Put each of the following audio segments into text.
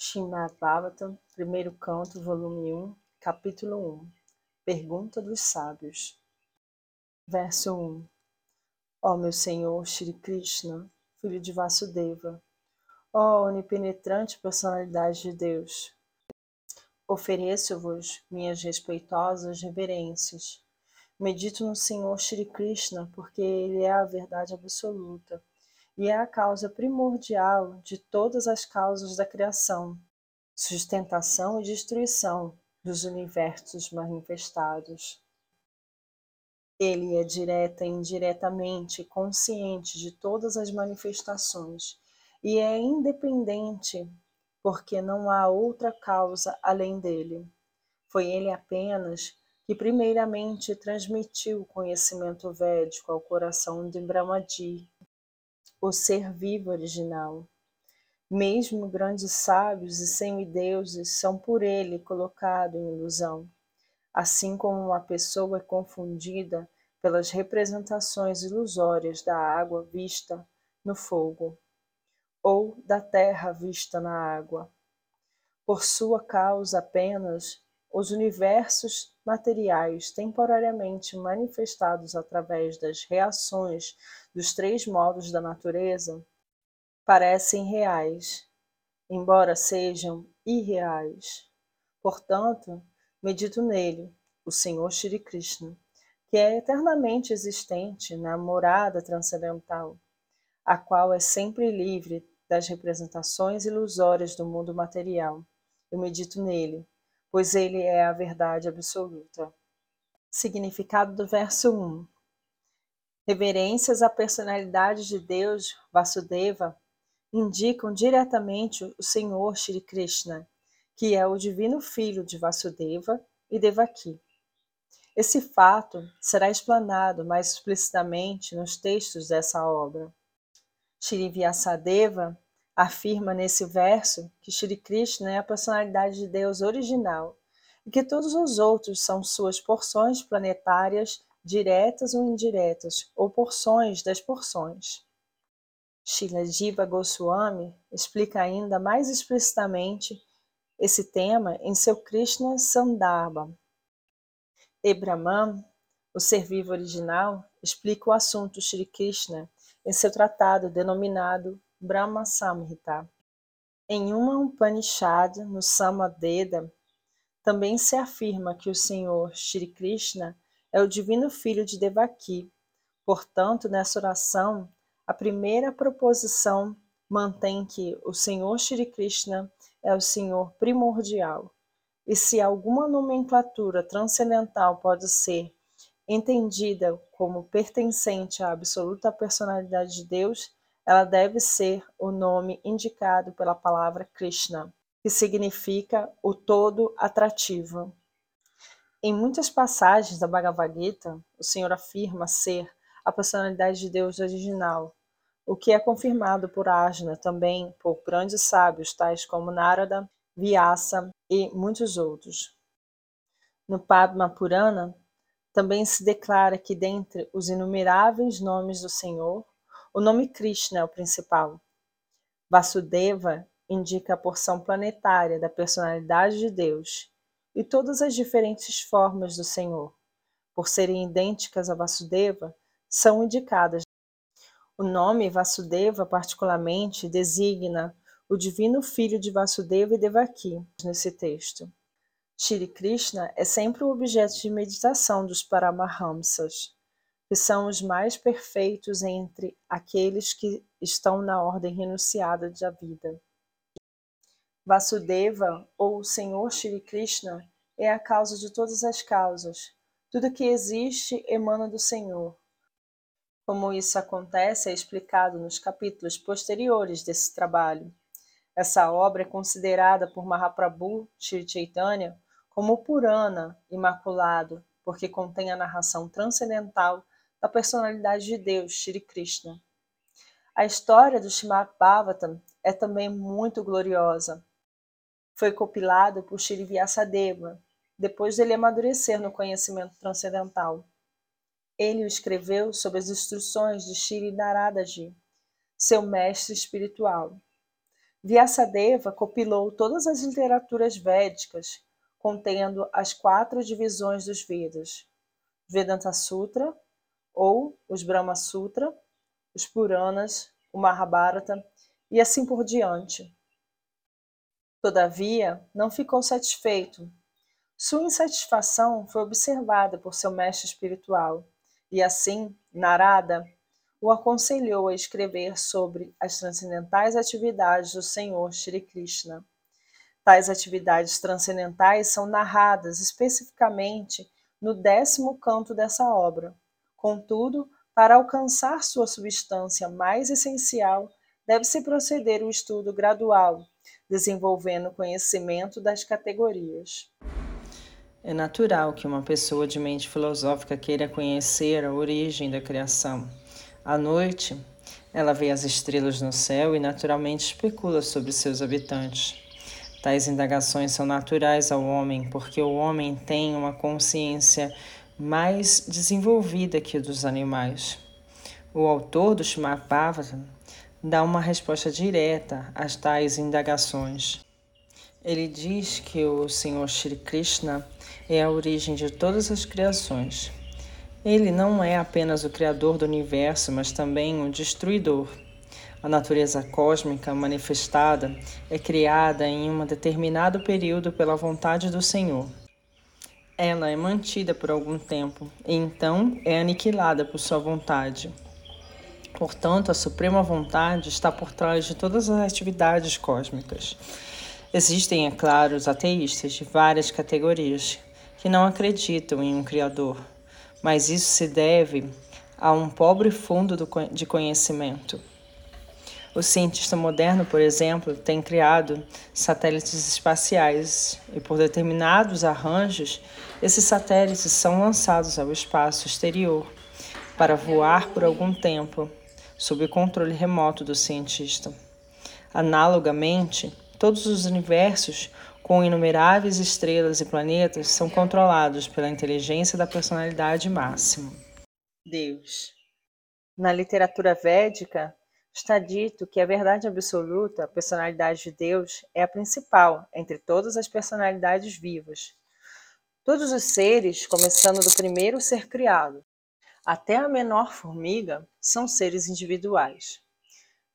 Srimad Bhagavatam, primeiro canto, volume 1, capítulo 1 Pergunta dos Sábios Verso 1 Ó meu Senhor Shri Krishna, filho de Vasudeva, ó onipenetrante personalidade de Deus, ofereço-vos minhas respeitosas reverências. Medito no Senhor Shri Krishna porque ele é a verdade absoluta e é a causa primordial de todas as causas da criação, sustentação e destruição dos universos manifestados. Ele é direta e indiretamente consciente de todas as manifestações e é independente, porque não há outra causa além dele. Foi ele apenas que primeiramente transmitiu o conhecimento védico ao coração de Brahmadi, o ser vivo original. Mesmo grandes sábios e semideuses são por ele colocados em ilusão, assim como uma pessoa é confundida pelas representações ilusórias da água vista no fogo, ou da terra vista na água. Por sua causa apenas, os universos materiais temporariamente manifestados através das reações dos três modos da natureza parecem reais, embora sejam irreais. Portanto, medito nele, o Senhor Shri Krishna, que é eternamente existente na morada transcendental, a qual é sempre livre das representações ilusórias do mundo material. Eu medito nele, pois ele é a verdade absoluta. Significado do verso 1. Reverências à personalidade de Deus, Vasudeva, indicam diretamente o Senhor Shri Krishna, que é o divino filho de Vasudeva e Devaki. Esse fato será explanado mais explicitamente nos textos dessa obra. Shri Vyasadeva afirma nesse verso que Shri Krishna é a personalidade de Deus original e que todos os outros são suas porções planetárias diretas ou indiretas, ou porções das porções. Shila Jiva Goswami explica ainda mais explicitamente esse tema em seu Krishna Sandarbha. E Brahman, o ser vivo original, explica o assunto Shri Krishna em seu tratado denominado Brahma Samhita. Em uma Upanishad, no Samadeda, também se afirma que o Senhor Shri Krishna é o divino filho de Devaki. Portanto, nessa oração, a primeira proposição mantém que o Senhor Shri Krishna é o Senhor primordial. E se alguma nomenclatura transcendental pode ser entendida como pertencente à absoluta personalidade de Deus, ela deve ser o nome indicado pela palavra Krishna, que significa o todo atrativo. Em muitas passagens da Bhagavad Gita, o Senhor afirma ser a personalidade de Deus original, o que é confirmado por Ajna também por grandes sábios tais como Narada, Vyasa e muitos outros. No Padma Purana, também se declara que dentre os inumeráveis nomes do Senhor, o nome Krishna é o principal. Vasudeva indica a porção planetária da personalidade de Deus e todas as diferentes formas do Senhor, por serem idênticas a Vasudeva, são indicadas. O nome Vasudeva, particularmente, designa o divino filho de Vasudeva e Devaki nesse texto. Shri Krishna é sempre o objeto de meditação dos Paramahamsas que são os mais perfeitos entre aqueles que estão na ordem renunciada da vida. Vasudeva, ou Senhor Shri Krishna, é a causa de todas as causas. Tudo que existe emana do Senhor. Como isso acontece é explicado nos capítulos posteriores desse trabalho. Essa obra é considerada por Mahaprabhu Shri Chaitanya como Purana, imaculado, porque contém a narração transcendental da personalidade de Deus, Shri Krishna. A história do Srimad Bhagavatam é também muito gloriosa. Foi compilado por Shri Vyasadeva, depois dele amadurecer no conhecimento transcendental. Ele o escreveu sob as instruções de Shri Naradaji, seu mestre espiritual. Vyasadeva compilou todas as literaturas védicas, contendo as quatro divisões dos Vedas: Vedanta Sutra, ou os Brahma Sutra, os Puranas, o Mahabharata e assim por diante. Todavia, não ficou satisfeito. Sua insatisfação foi observada por seu mestre espiritual, e assim, Narada o aconselhou a escrever sobre as transcendentais atividades do Senhor Shri Krishna. Tais atividades transcendentais são narradas especificamente no décimo canto dessa obra. Contudo, para alcançar sua substância mais essencial, deve-se proceder o estudo gradual, desenvolvendo conhecimento das categorias. É natural que uma pessoa de mente filosófica queira conhecer a origem da criação. À noite, ela vê as estrelas no céu e naturalmente especula sobre seus habitantes. Tais indagações são naturais ao homem, porque o homem tem uma consciência mais desenvolvida que a dos animais. O autor do Shimapavata dá uma resposta direta às tais indagações. Ele diz que o Senhor Shri Krishna é a origem de todas as criações. Ele não é apenas o criador do universo, mas também o destruidor. A natureza cósmica manifestada é criada em um determinado período pela vontade do Senhor. Ela é mantida por algum tempo e então é aniquilada por sua vontade. Portanto, a suprema vontade está por trás de todas as atividades cósmicas. Existem, é claro, os ateístas de várias categorias que não acreditam em um Criador, mas isso se deve a um pobre fundo de conhecimento. O cientista moderno, por exemplo, tem criado satélites espaciais e, por determinados arranjos, esses satélites são lançados ao espaço exterior para voar por algum tempo, sob o controle remoto do cientista. Analogamente, todos os universos com inumeráveis estrelas e planetas são controlados pela inteligência da personalidade máxima. Deus. Na literatura védica, está dito que a verdade absoluta, a personalidade de Deus, é a principal entre todas as personalidades vivas. Todos os seres, começando do primeiro ser criado até a menor formiga, são seres individuais.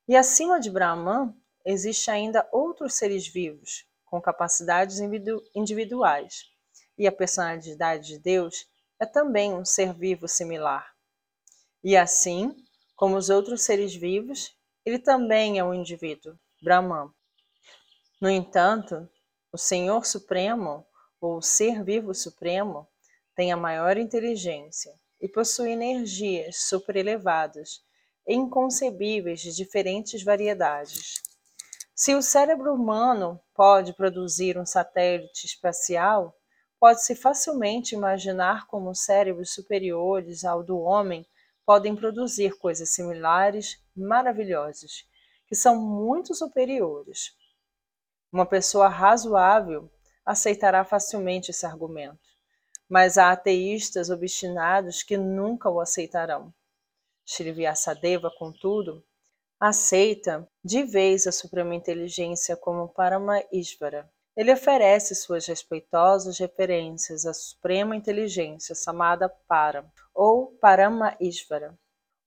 E acima de Brahman, existe ainda outros seres vivos, com capacidades individuais. E a personalidade de Deus é também um ser vivo similar. E assim, como os outros seres vivos, ele também é um indivíduo, Brahman. No entanto, o Senhor Supremo, ou Ser Vivo Supremo, tem a maior inteligência e possui energias superelevadas inconcebíveis de diferentes variedades. Se o cérebro humano pode produzir um satélite espacial, pode-se facilmente imaginar como os cérebros superiores ao do homem podem produzir coisas similares, maravilhosas, que são muito superiores. Uma pessoa razoável aceitará facilmente esse argumento, mas há ateístas obstinados que nunca o aceitarão. Vyasadeva, contudo, aceita de vez a suprema inteligência como Parama Ishvara. Ele oferece suas respeitosas referências à suprema inteligência chamada Para, ou Parama Ishvara,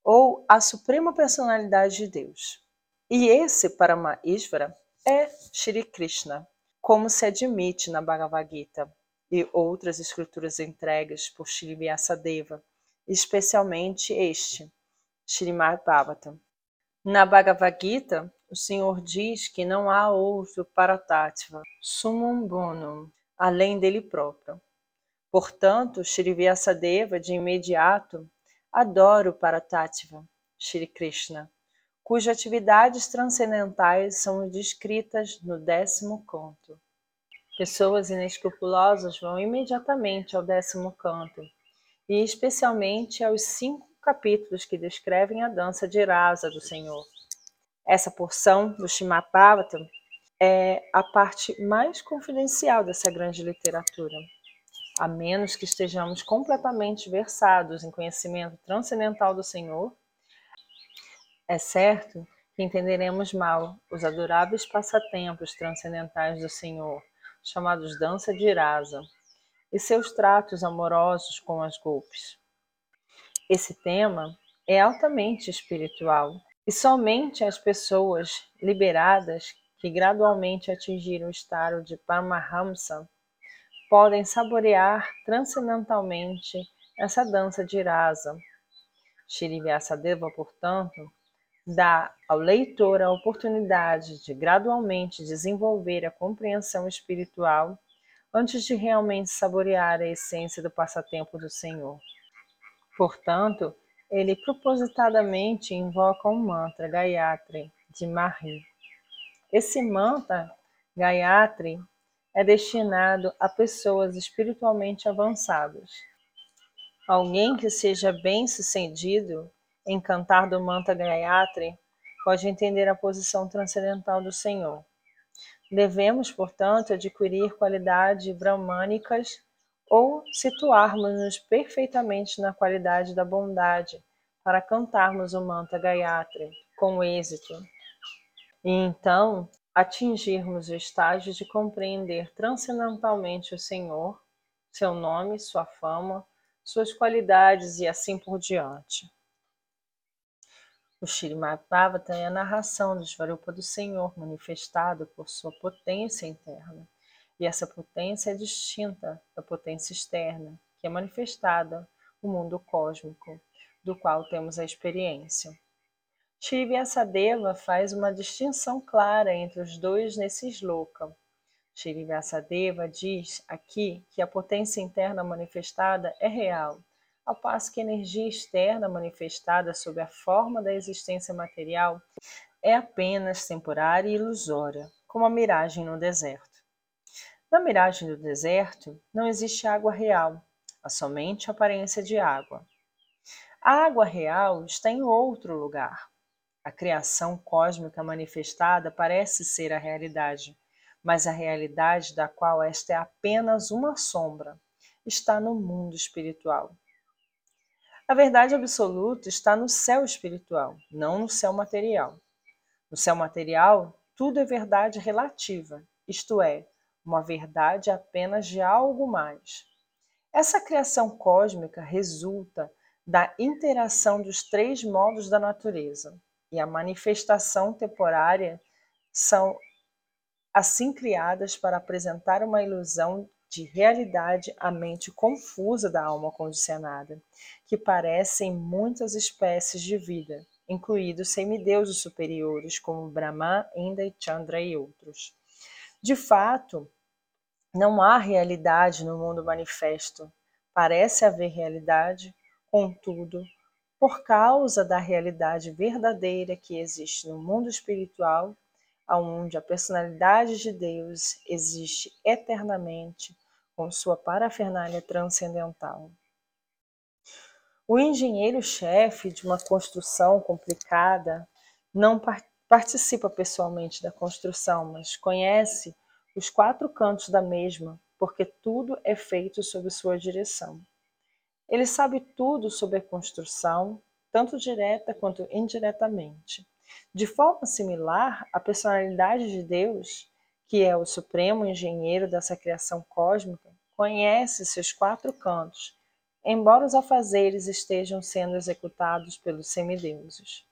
ou a suprema personalidade de Deus. E esse Parama Ishvara é Shri Krishna, como se admite na Bhagavad Gita e outras escrituras entregues por Shri Vyasadeva, especialmente este, Srimad Bhagavatam. Na Bhagavad Gita, o Senhor diz que não há outro para Tattva, sumum bonum, além dele próprio. Portanto, Shri Vyasadeva, de imediato, adora o Paratattva, Shri Krishna, cujas atividades transcendentais são descritas no décimo canto. Pessoas inescrupulosas vão imediatamente ao décimo canto, e especialmente aos cinco capítulos que descrevem a dança de rasa do Senhor. Essa porção do Shimapavatam é a parte mais confidencial dessa grande literatura. A menos que estejamos completamente versados em conhecimento transcendental do Senhor, é certo que entenderemos mal os adoráveis passatempos transcendentais do Senhor, chamados dança de Irasa, e seus tratos amorosos com as golpes. Esse tema é altamente espiritual e somente as pessoas liberadas que gradualmente atingiram o estado de Paramahamsa podem saborear transcendentalmente essa dança de rasa. Shri Vyasadeva, portanto, dá ao leitor a oportunidade de gradualmente desenvolver a compreensão espiritual antes de realmente saborear a essência do passatempo do Senhor. Portanto, ele propositadamente invoca um mantra Gayatri de Mahi. Esse mantra Gayatri é destinado a pessoas espiritualmente avançadas. Alguém que seja bem-sucedido em cantar do mantra Gayatri pode entender a posição transcendental do Senhor. Devemos, portanto, adquirir qualidades brahmânicas ou situarmos-nos perfeitamente na qualidade da bondade para cantarmos o mantra Gayatri com êxito. E então atingirmos o estágio de compreender transcendentalmente o Senhor, seu nome, sua fama, suas qualidades e assim por diante. O Bhagavatam é a narração do Svarupa do Senhor manifestado por sua potência interna e essa potência é distinta da potência externa, que é manifestada no mundo cósmico, do qual temos a experiência. Shri Vyasadeva faz uma distinção clara entre os dois nesse sloka. Shri Vyasadeva diz aqui que a potência interna manifestada é real, ao passo que a energia externa manifestada sob a forma da existência material é apenas temporária e ilusória, como a miragem no deserto. Na miragem do deserto, não existe água real, há somente aparência de água. A água real está em outro lugar. A criação cósmica manifestada parece ser a realidade, mas a realidade da qual esta é apenas uma sombra está no mundo espiritual. A verdade absoluta está no céu espiritual, não no céu material. No céu material, tudo é verdade relativa, isto é, uma verdade apenas de algo mais. Essa criação cósmica resulta da interação dos três modos da natureza, e a manifestação temporária são assim criadas para apresentar uma ilusão de realidade à mente confusa da alma condicionada, que parece em muitas espécies de vida, incluídos semideuses superiores como Brahma, Indra Chandra e outros. De fato, não há realidade no mundo manifesto. Parece haver realidade, contudo, por causa da realidade verdadeira que existe no mundo espiritual, onde a personalidade de Deus existe eternamente com sua parafernália transcendental. O engenheiro-chefe de uma construção complicada não participa pessoalmente da construção, mas conhece os quatro cantos da mesma, porque tudo é feito sob sua direção. Ele sabe tudo sobre a construção, tanto direta quanto indiretamente. De forma similar, a personalidade de Deus, que é o supremo engenheiro dessa criação cósmica, conhece seus quatro cantos, embora os afazeres estejam sendo executados pelos semideuses.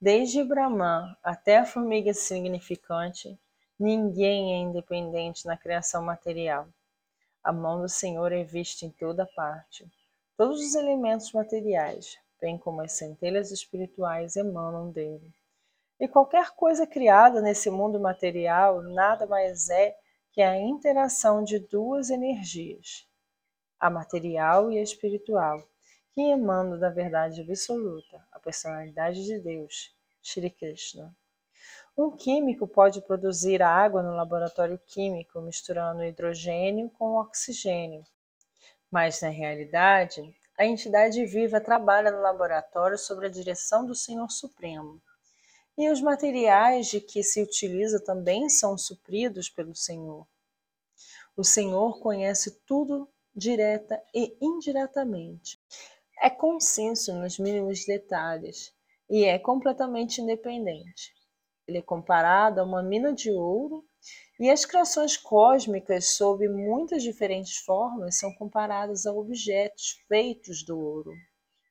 Desde Brahman até a formiga significante, Ninguém é independente na criação material. A mão do Senhor é vista em toda parte. Todos os elementos materiais, bem como as centelhas espirituais, emanam dele. E qualquer coisa criada nesse mundo material nada mais é que a interação de duas energias, a material e a espiritual, que emanam da verdade absoluta, a personalidade de Deus, Shri Krishna. Um químico pode produzir água no laboratório químico misturando hidrogênio com oxigênio. Mas, na realidade, a entidade viva trabalha no laboratório sob a direção do Senhor Supremo. E os materiais de que se utiliza também são supridos pelo Senhor. O Senhor conhece tudo direta e indiretamente. É consenso nos mínimos detalhes e é completamente independente. Ele é comparado a uma mina de ouro e as criações cósmicas, sob muitas diferentes formas, são comparadas a objetos feitos do ouro,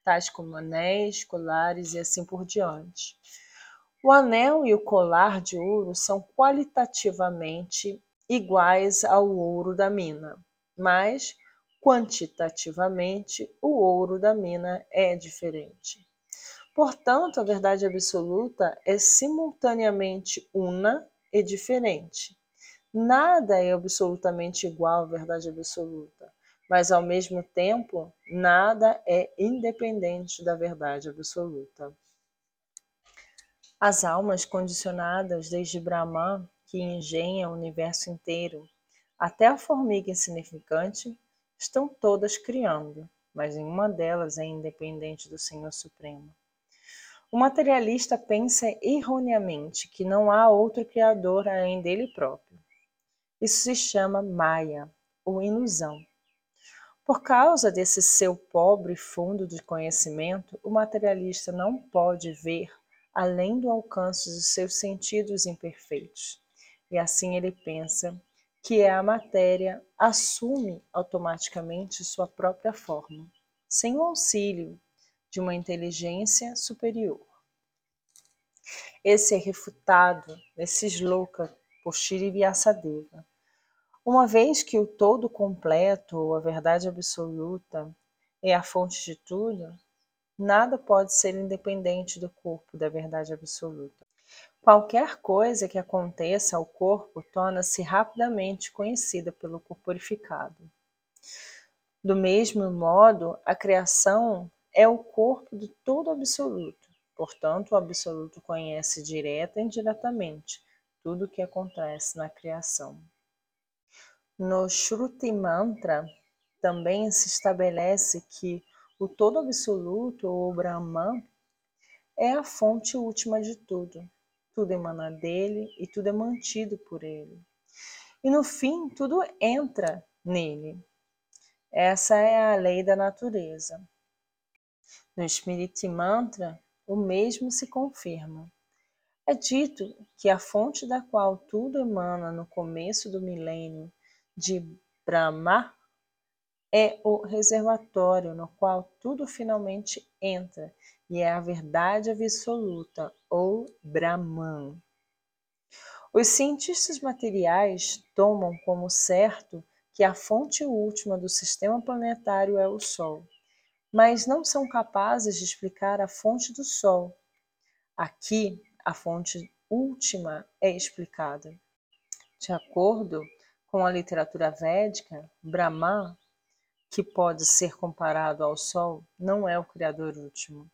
tais como anéis, colares e assim por diante. O anel e o colar de ouro são qualitativamente iguais ao ouro da mina, mas quantitativamente o ouro da mina é diferente. Portanto, a verdade absoluta é simultaneamente una e diferente. Nada é absolutamente igual à verdade absoluta, mas ao mesmo tempo, nada é independente da verdade absoluta. As almas condicionadas desde Brahman, que engenham o universo inteiro, até a formiga insignificante, estão todas criando, mas nenhuma delas é independente do Senhor Supremo. O materialista pensa erroneamente que não há outro Criador além dele próprio. Isso se chama Maya, ou ilusão. Por causa desse seu pobre fundo de conhecimento, o materialista não pode ver além do alcance dos seus sentidos imperfeitos. E assim ele pensa que é a matéria assume automaticamente sua própria forma, sem o auxílio de uma inteligência superior. Esse é refutado nesse sloka por Shri Vyasadeva. Uma vez que o todo completo, ou a verdade absoluta, é a fonte de tudo, nada pode ser independente do corpo da verdade absoluta. Qualquer coisa que aconteça ao corpo torna-se rapidamente conhecida pelo corporificado. Do mesmo modo, a criação é o corpo do todo absoluto. Portanto, o absoluto conhece direta e indiretamente tudo o que acontece na criação. No Shruti Mantra também se estabelece que o todo absoluto, ou Brahman, é a fonte última de tudo. Tudo emana dele e tudo é mantido por ele. E no fim, tudo entra nele. Essa é a lei da natureza. No Smriti Mantra, o mesmo se confirma. É dito que a fonte da qual tudo emana no começo do milênio de Brahma é o reservatório no qual tudo finalmente entra e é a verdade absoluta, ou Brahman. Os cientistas materiais tomam como certo que a fonte última do sistema planetário é o Sol mas não são capazes de explicar a fonte do Sol. Aqui, a fonte última é explicada. De acordo com a literatura védica, Brahman, que pode ser comparado ao Sol, não é o Criador último.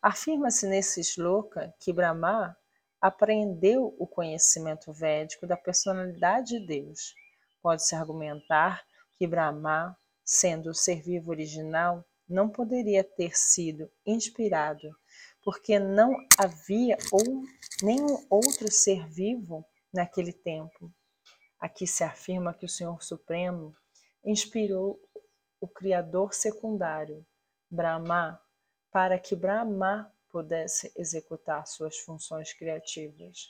Afirma-se nesse shloka que Brahma apreendeu o conhecimento védico da personalidade de Deus. Pode-se argumentar que Brahma, sendo o ser vivo original, não poderia ter sido inspirado, porque não havia ou nenhum outro ser vivo naquele tempo. Aqui se afirma que o Senhor Supremo inspirou o Criador secundário, Brahma, para que Brahma pudesse executar suas funções criativas.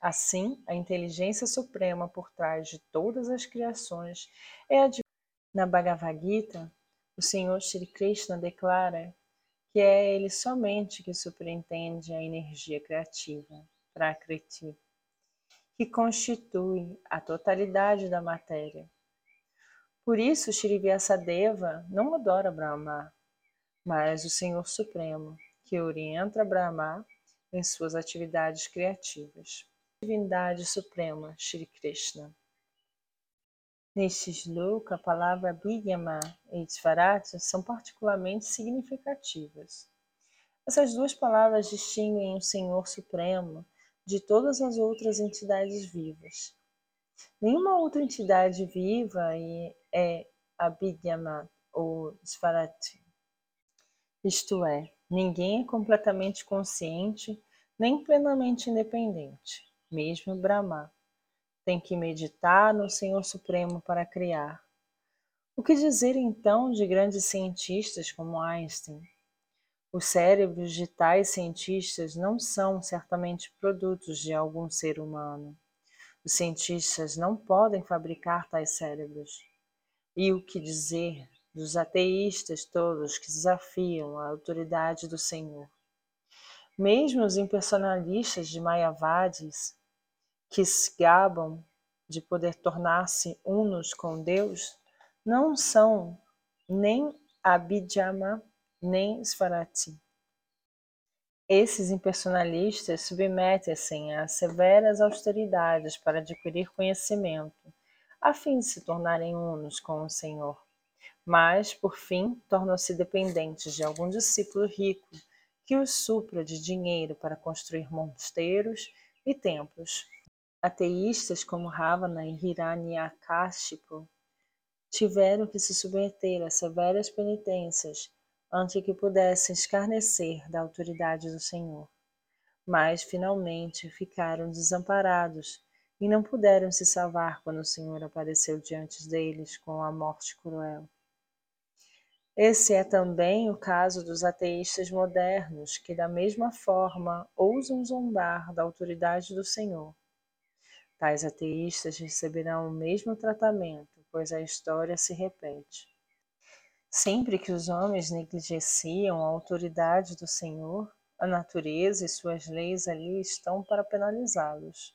Assim, a inteligência suprema por trás de todas as criações é a de... Na Bhagavad Gita, o Senhor Shri Krishna declara que é Ele somente que superintende a energia criativa, Prakriti, que constitui a totalidade da matéria. Por isso, Shri Vyasadeva não adora Brahma, mas o Senhor Supremo, que orienta Brahma em suas atividades criativas. Divindade Suprema, Shri Krishna. Neste shloka, a palavra Bhigyama e Svarata são particularmente significativas. Essas duas palavras distinguem o Senhor Supremo de todas as outras entidades vivas. Nenhuma outra entidade viva é Abhigyama ou Svarati. Isto é, ninguém é completamente consciente nem plenamente independente, mesmo Brahma tem que meditar no Senhor Supremo para criar. O que dizer então de grandes cientistas como Einstein? Os cérebros de tais cientistas não são certamente produtos de algum ser humano. Os cientistas não podem fabricar tais cérebros. E o que dizer dos ateístas todos que desafiam a autoridade do Senhor? Mesmo os impersonalistas de Mayavadis, que se gabam de poder tornar-se unos com Deus, não são nem Abhidhamma nem Svarati. Esses impersonalistas submetem-se a severas austeridades para adquirir conhecimento, a fim de se tornarem unos com o Senhor. Mas, por fim, tornam-se dependentes de algum discípulo rico que os supra de dinheiro para construir mosteiros e templos. Ateístas como Ravana e Hiranyakashipu tiveram que se submeter a severas penitências antes que pudessem escarnecer da autoridade do Senhor. Mas, finalmente, ficaram desamparados e não puderam se salvar quando o Senhor apareceu diante deles com a morte cruel. Esse é também o caso dos ateístas modernos, que da mesma forma ousam zombar da autoridade do Senhor. Tais ateístas receberão o mesmo tratamento, pois a história se repete. Sempre que os homens negligenciam a autoridade do Senhor, a natureza e suas leis ali estão para penalizá-los.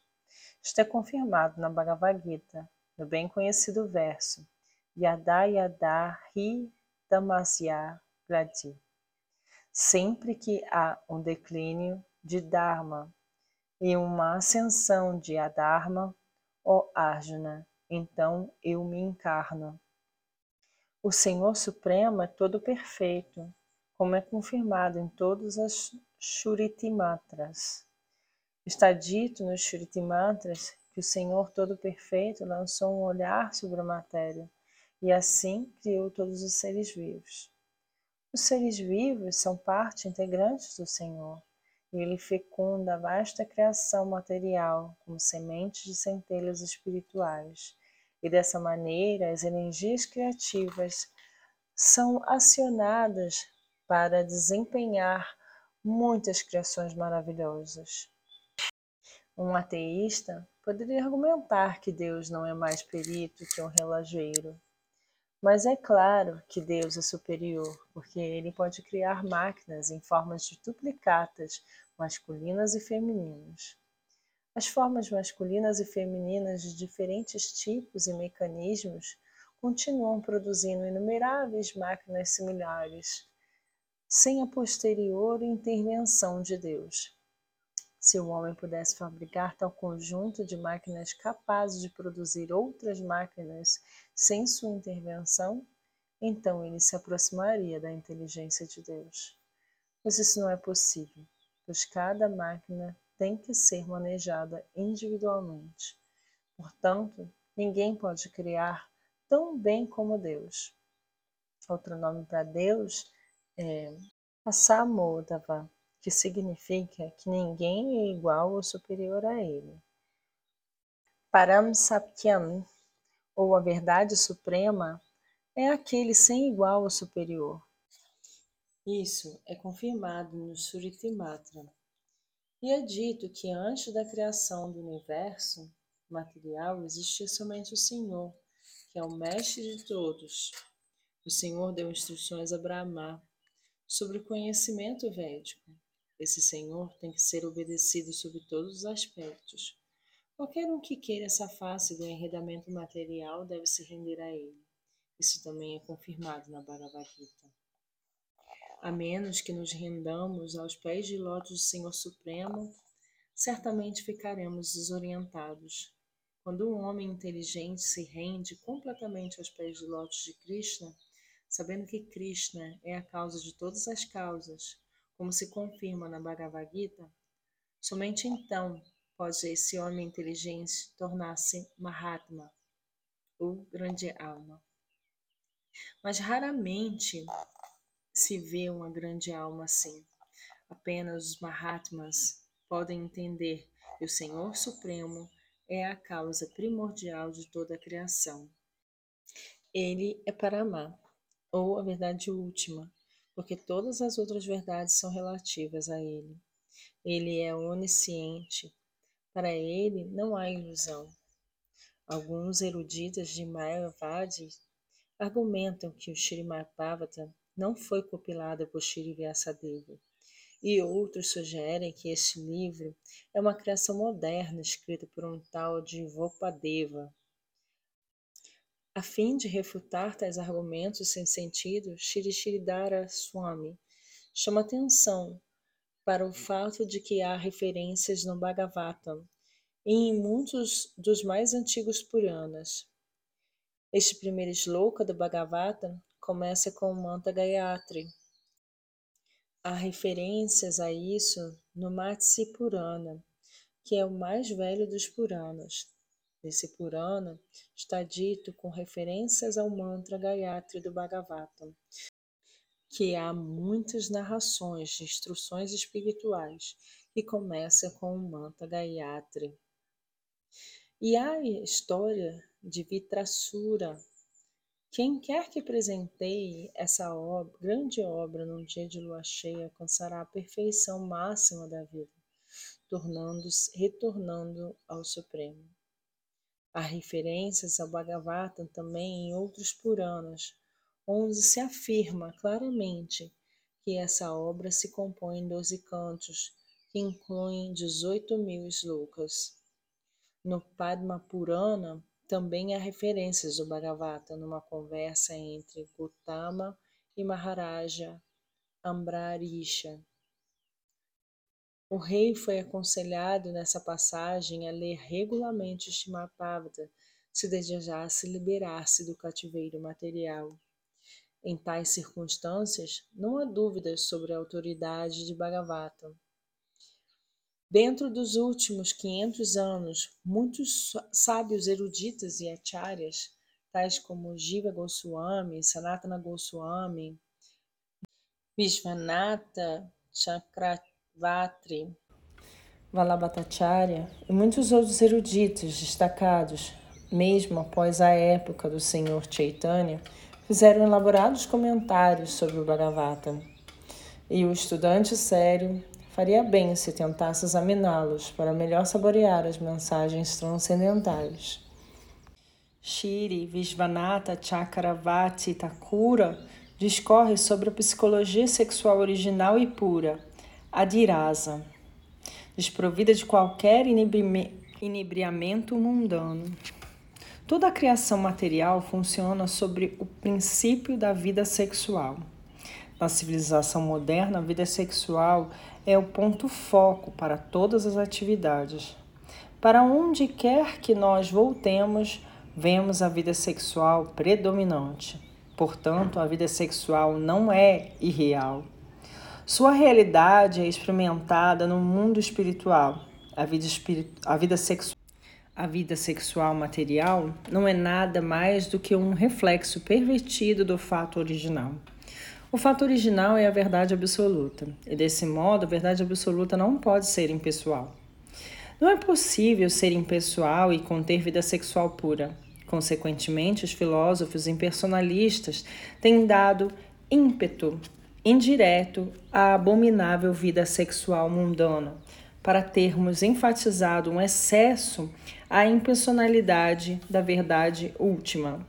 É confirmado na Bhagavad Gita, no bem conhecido verso Yada Yada Hi Tamasya Gradi. Sempre que há um declínio de Dharma e uma ascensão de Adharma, ó Arjuna, então eu me encarno. O Senhor Supremo é todo perfeito, como é confirmado em todas as Shuritimatras. Está dito nos Shuritimatras que o Senhor Todo Perfeito lançou um olhar sobre a matéria e assim criou todos os seres vivos. Os seres vivos são parte integrante do Senhor, e ele fecunda a vasta criação material como sementes de centelhas espirituais. E dessa maneira, as energias criativas são acionadas para desempenhar muitas criações maravilhosas. Um ateísta poderia argumentar que Deus não é mais perito que um relojeiro, mas é claro que Deus é superior, porque ele pode criar máquinas em formas de duplicatas masculinas e femininas. As formas masculinas e femininas de diferentes tipos e mecanismos continuam produzindo inumeráveis máquinas similares, sem a posterior intervenção de Deus. Se o homem pudesse fabricar tal conjunto de máquinas capazes de produzir outras máquinas sem sua intervenção, então ele se aproximaria da inteligência de Deus. Mas isso não é possível, pois cada máquina tem que ser manejada individualmente. Portanto, ninguém pode criar tão bem como Deus. Outro nome para Deus é Asamodava, que significa que ninguém é igual ou superior a ele. Param Satyam, ou a verdade suprema, é aquele sem igual ou superior. Isso é confirmado no Suritimatra. E é dito que antes da criação do universo material existia somente o Senhor, que é o mestre de todos. O Senhor deu instruções a Brahma sobre o conhecimento védico. Esse Senhor tem que ser obedecido sob todos os aspectos. Qualquer um que queira safar-se do enredamento material deve se render a ele. Isso também é confirmado na Bhagavad Gita. A menos que nos rendamos aos pés de lótus do Senhor Supremo, certamente ficaremos desorientados. Quando um homem inteligente se rende completamente aos pés de lótus de Krishna, sabendo que Krishna é a causa de todas as causas, como se confirma na Bhagavad Gita, somente então pode esse homem inteligente tornar-se Mahatma, ou grande alma. Mas raramente se vê uma grande alma assim. Apenas os Mahatmas podem entender que o Senhor Supremo é a causa primordial de toda a criação. Ele é Paramá, ou a verdade última, porque todas as outras verdades são relativas a ele. Ele é onisciente. Para ele não há ilusão. Alguns eruditas de Mayavadi argumentam que o Srimad Bhagavatam não foi compilado por Shri Vyasadeva, e outros sugerem que este livro é uma criação moderna escrita por um tal de Vopadeva. A fim de refutar tais argumentos sem sentido, Shri Shridhara Swami chama atenção para o fato de que há referências no Bhagavatam e em muitos dos mais antigos Puranas. Este primeiro sloka do Bhagavatam começa com o mantra Gayatri. Há referências a isso no Matsi Purana, que é o mais velho dos Puranas. Nesse Purana está dito com referências ao mantra Gayatri do Bhagavatam, que há muitas narrações de instruções espirituais que começam com o mantra Gayatri. E há a história de Vitrasura. Quem quer que presenteie essa obra, grande obra num dia de lua cheia alcançará a perfeição máxima da vida, tornando-se, retornando ao Supremo. Há referências ao Bhagavatam também em outros Puranas, onde se afirma claramente que essa obra se compõe em doze cantos, que incluem 18 mil slokas. No Padma Purana também há referências do Bhagavata numa conversa entre Gautama e Maharaja Ambrarisha. O rei foi aconselhado nessa passagem a ler regularmente Shimapavata se desejasse liberar-se do cativeiro material. Em tais circunstâncias, não há dúvidas sobre a autoridade de Bhagavatam. Dentro dos últimos 500 anos, muitos sábios eruditas e acharyas, tais como Jiva Goswami, Sanatana Goswami, Vishwanatha Chakravatri, Valabhatacharya e muitos outros eruditos destacados, mesmo após a época do Senhor Chaitanya, fizeram elaborados comentários sobre o Bhagavatam. E o estudante sério faria bem se tentasse examiná-los para melhor saborear as mensagens transcendentais. Shri Vishvanatha Chakravati Thakura discorre sobre a psicologia sexual original e pura, a dirasa, desprovida de qualquer inebriamento mundano. Toda a criação material funciona sobre o princípio da vida sexual. Na civilização moderna, a vida sexual é o ponto foco para todas as atividades. Para onde quer que nós voltemos, vemos a vida sexual predominante. Portanto, a vida sexual não é irreal. Sua realidade é experimentada no mundo espiritual. A vida, espirit... a vida sexual a vida sexual material não é nada mais do que um reflexo pervertido do fato original. O fato original é a verdade absoluta, e desse modo, a verdade absoluta não pode ser impessoal. Não é possível ser impessoal e conter vida sexual pura. Consequentemente, os filósofos impersonalistas têm dado ímpeto indireto à abominável vida sexual mundana, para termos enfatizado um excesso à impersonalidade da verdade última.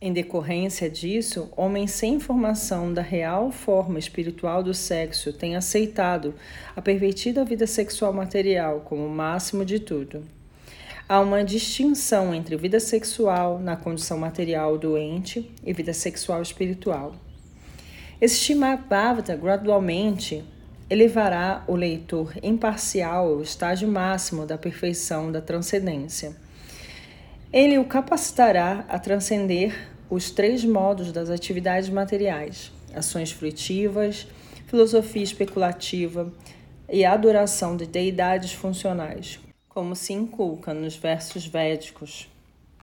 Em decorrência disso, homens sem informação da real forma espiritual do sexo têm aceitado a pervertida vida sexual material como o máximo de tudo. Há uma distinção entre vida sexual na condição material doente e vida sexual espiritual. Esse Shimabhavata gradualmente elevará o leitor imparcial ao estágio máximo da perfeição da transcendência. Ele o capacitará a transcender os três modos das atividades materiais: ações fruitivas, filosofia especulativa e adoração de deidades funcionais, como se inculca nos versos védicos.